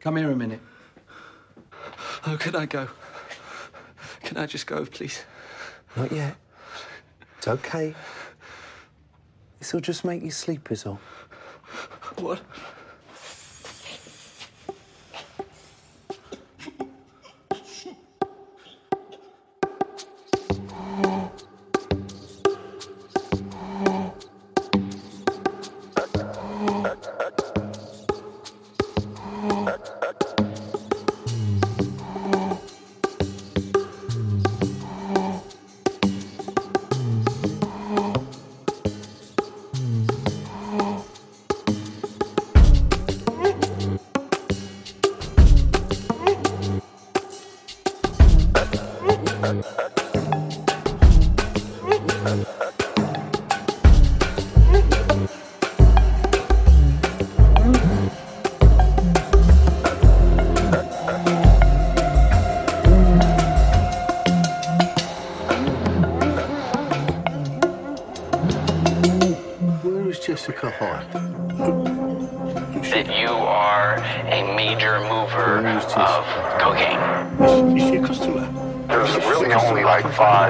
Come here a minute. Oh, can I go? Can I just go, please? Not yet. It's okay. This'll just make you sleep, is all. What?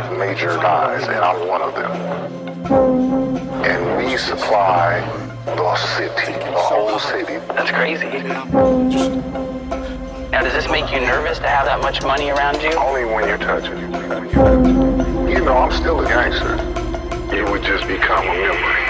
Five major guys, and I'm one of them. And we supply the city, the whole city. That's crazy. Now, does this make you nervous to have that much money around you? Only when you touch it. You know, I'm still a gangster. It would just become a memory.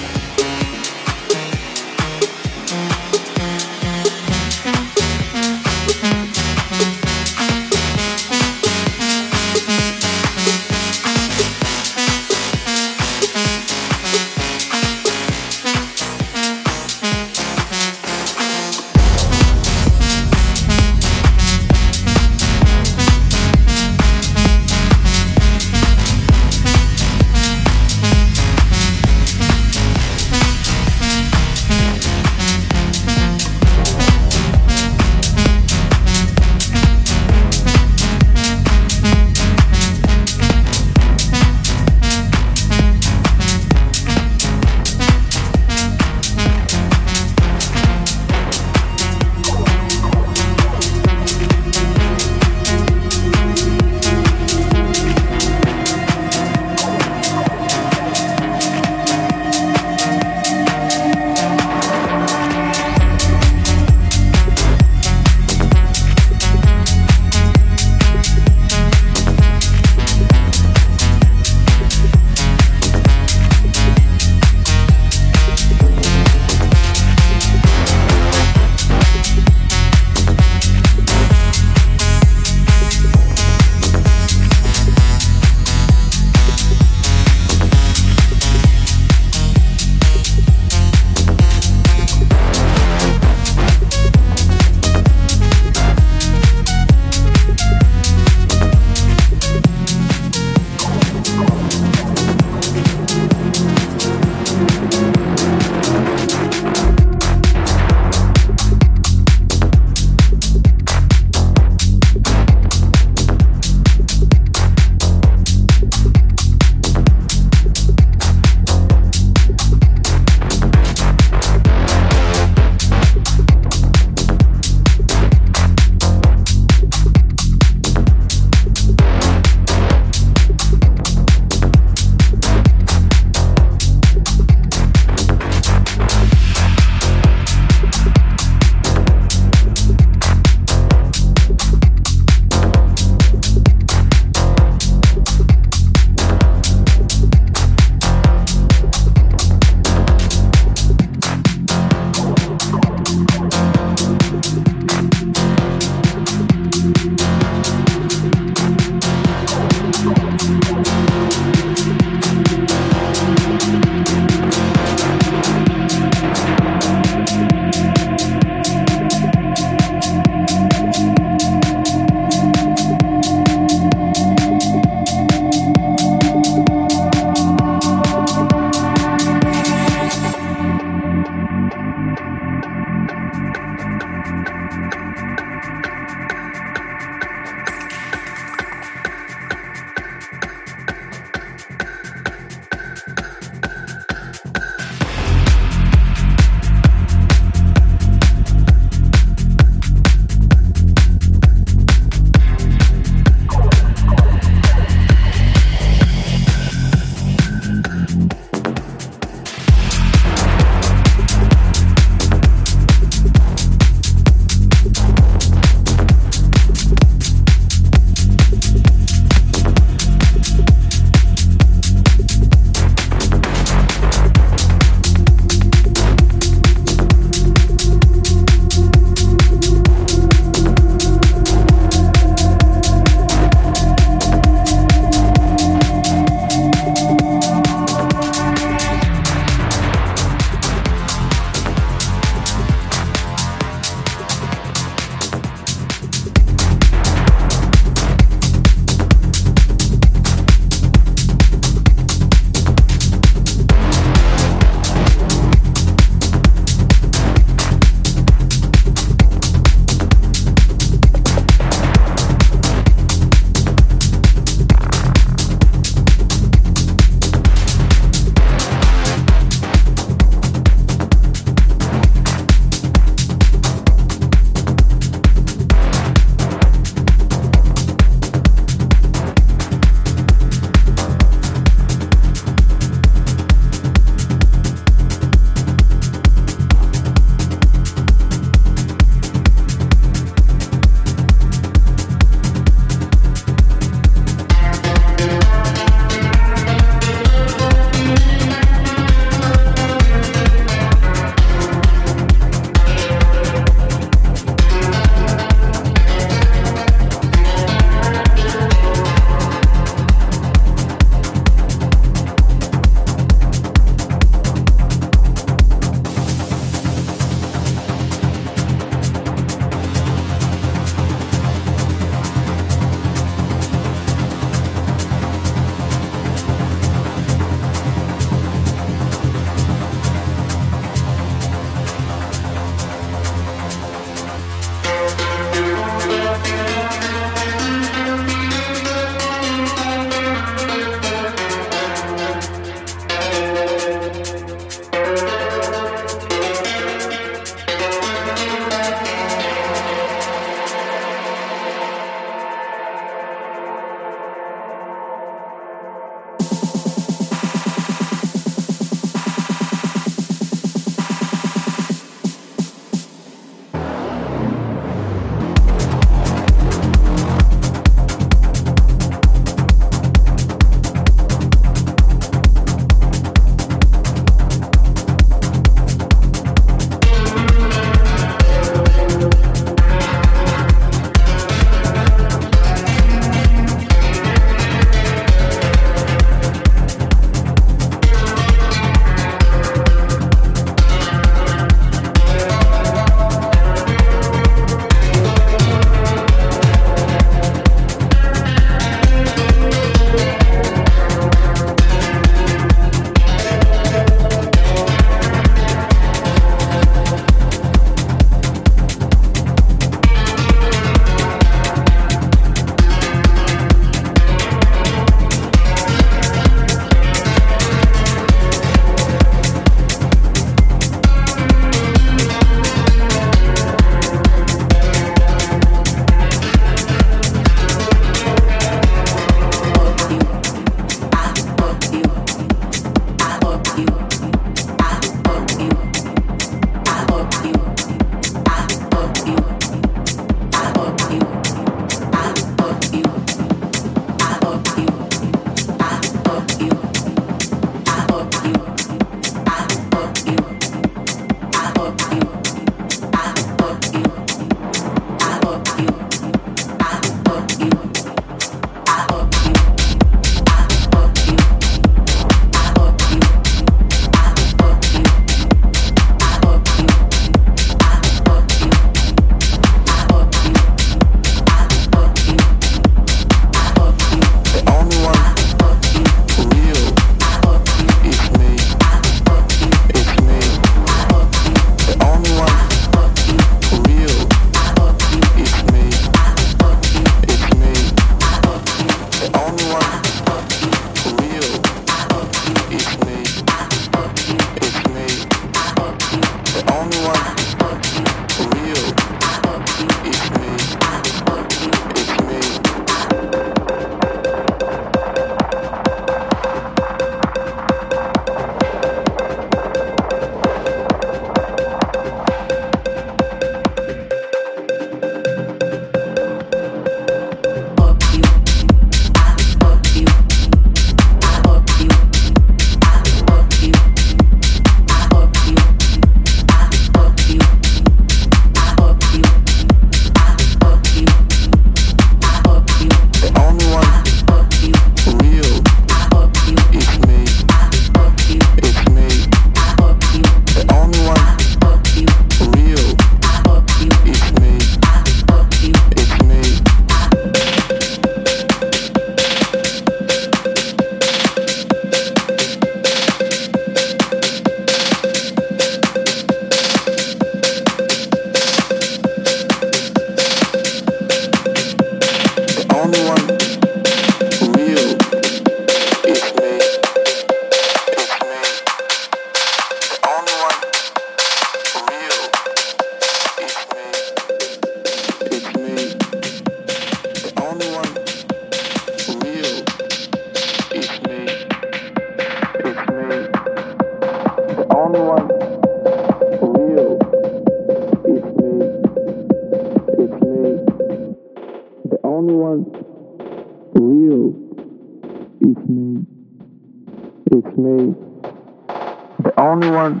only one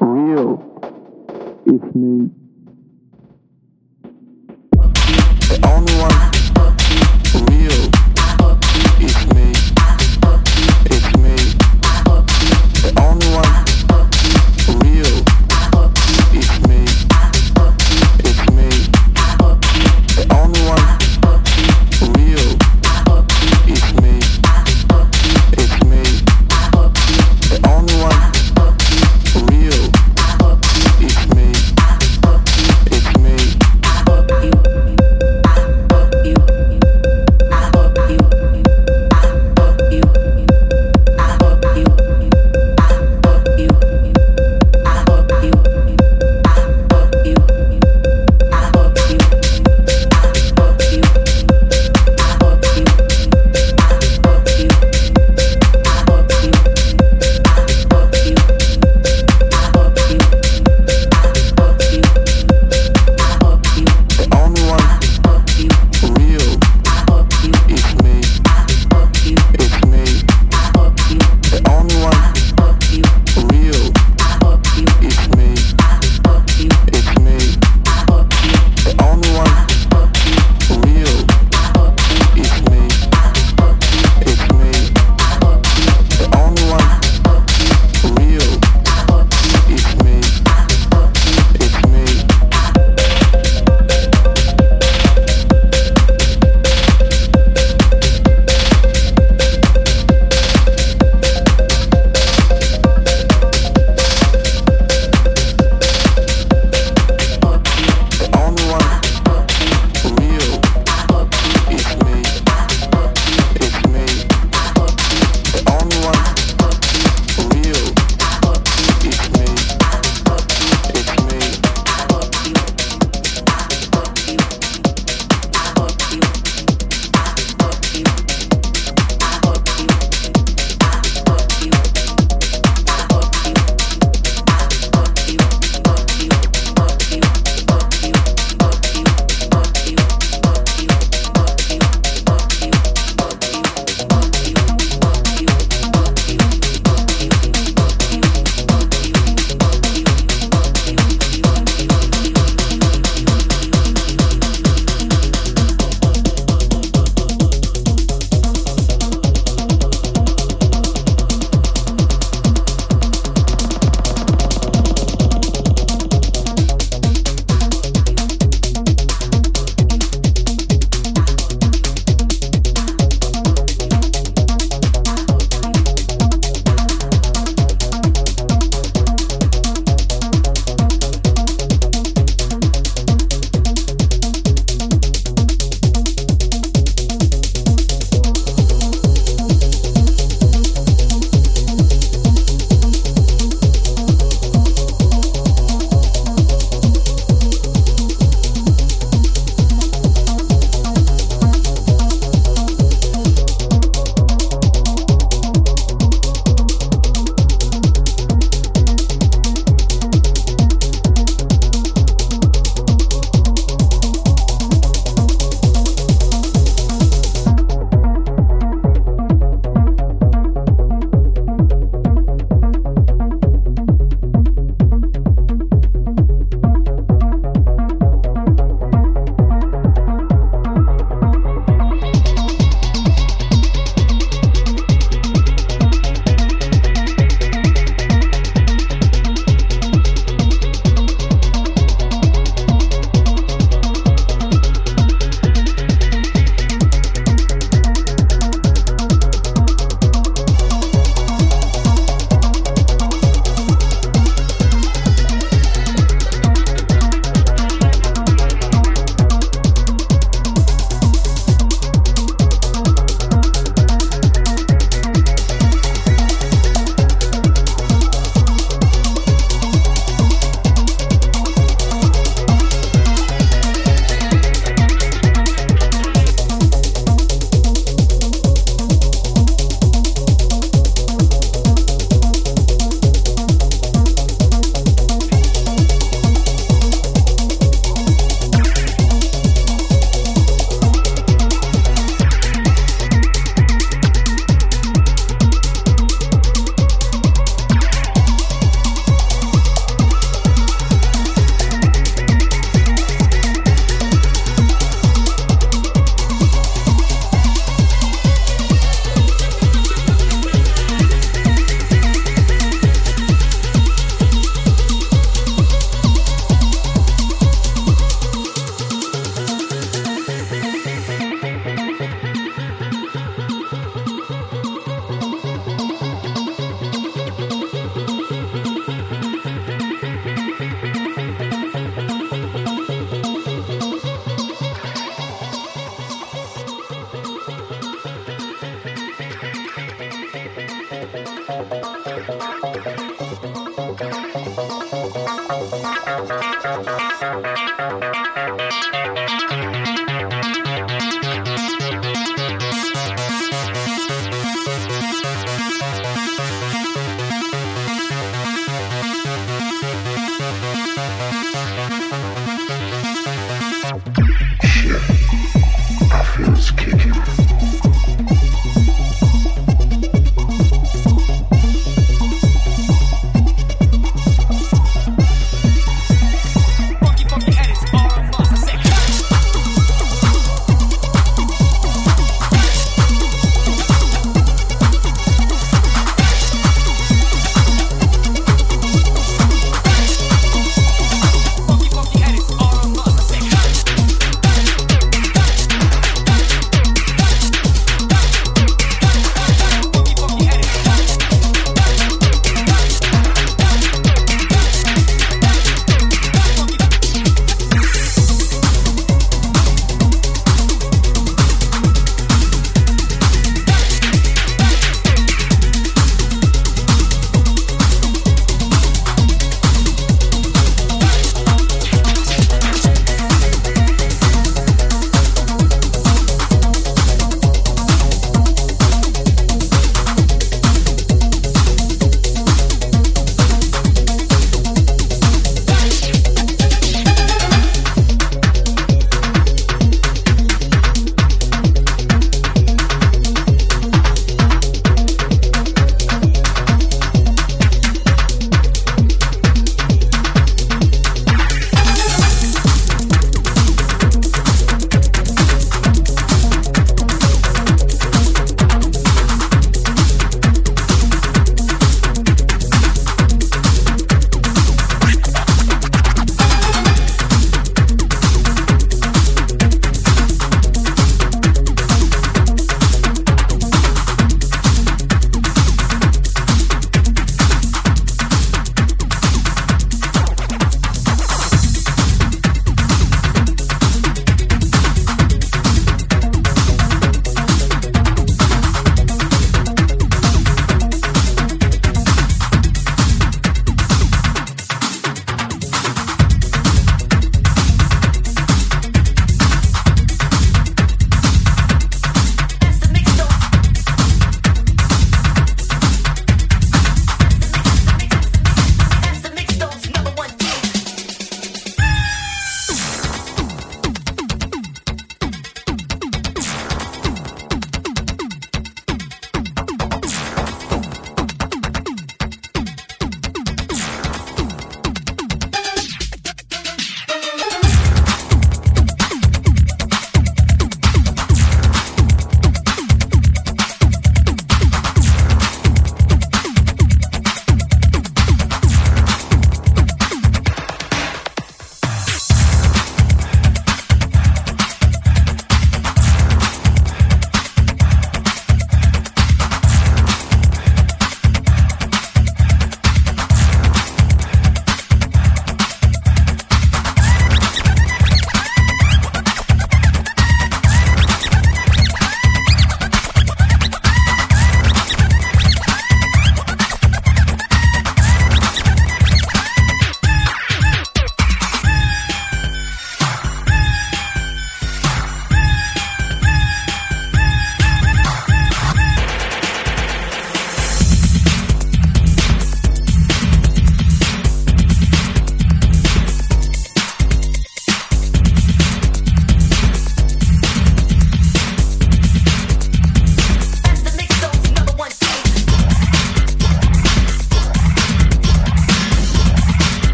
real. is me. The only one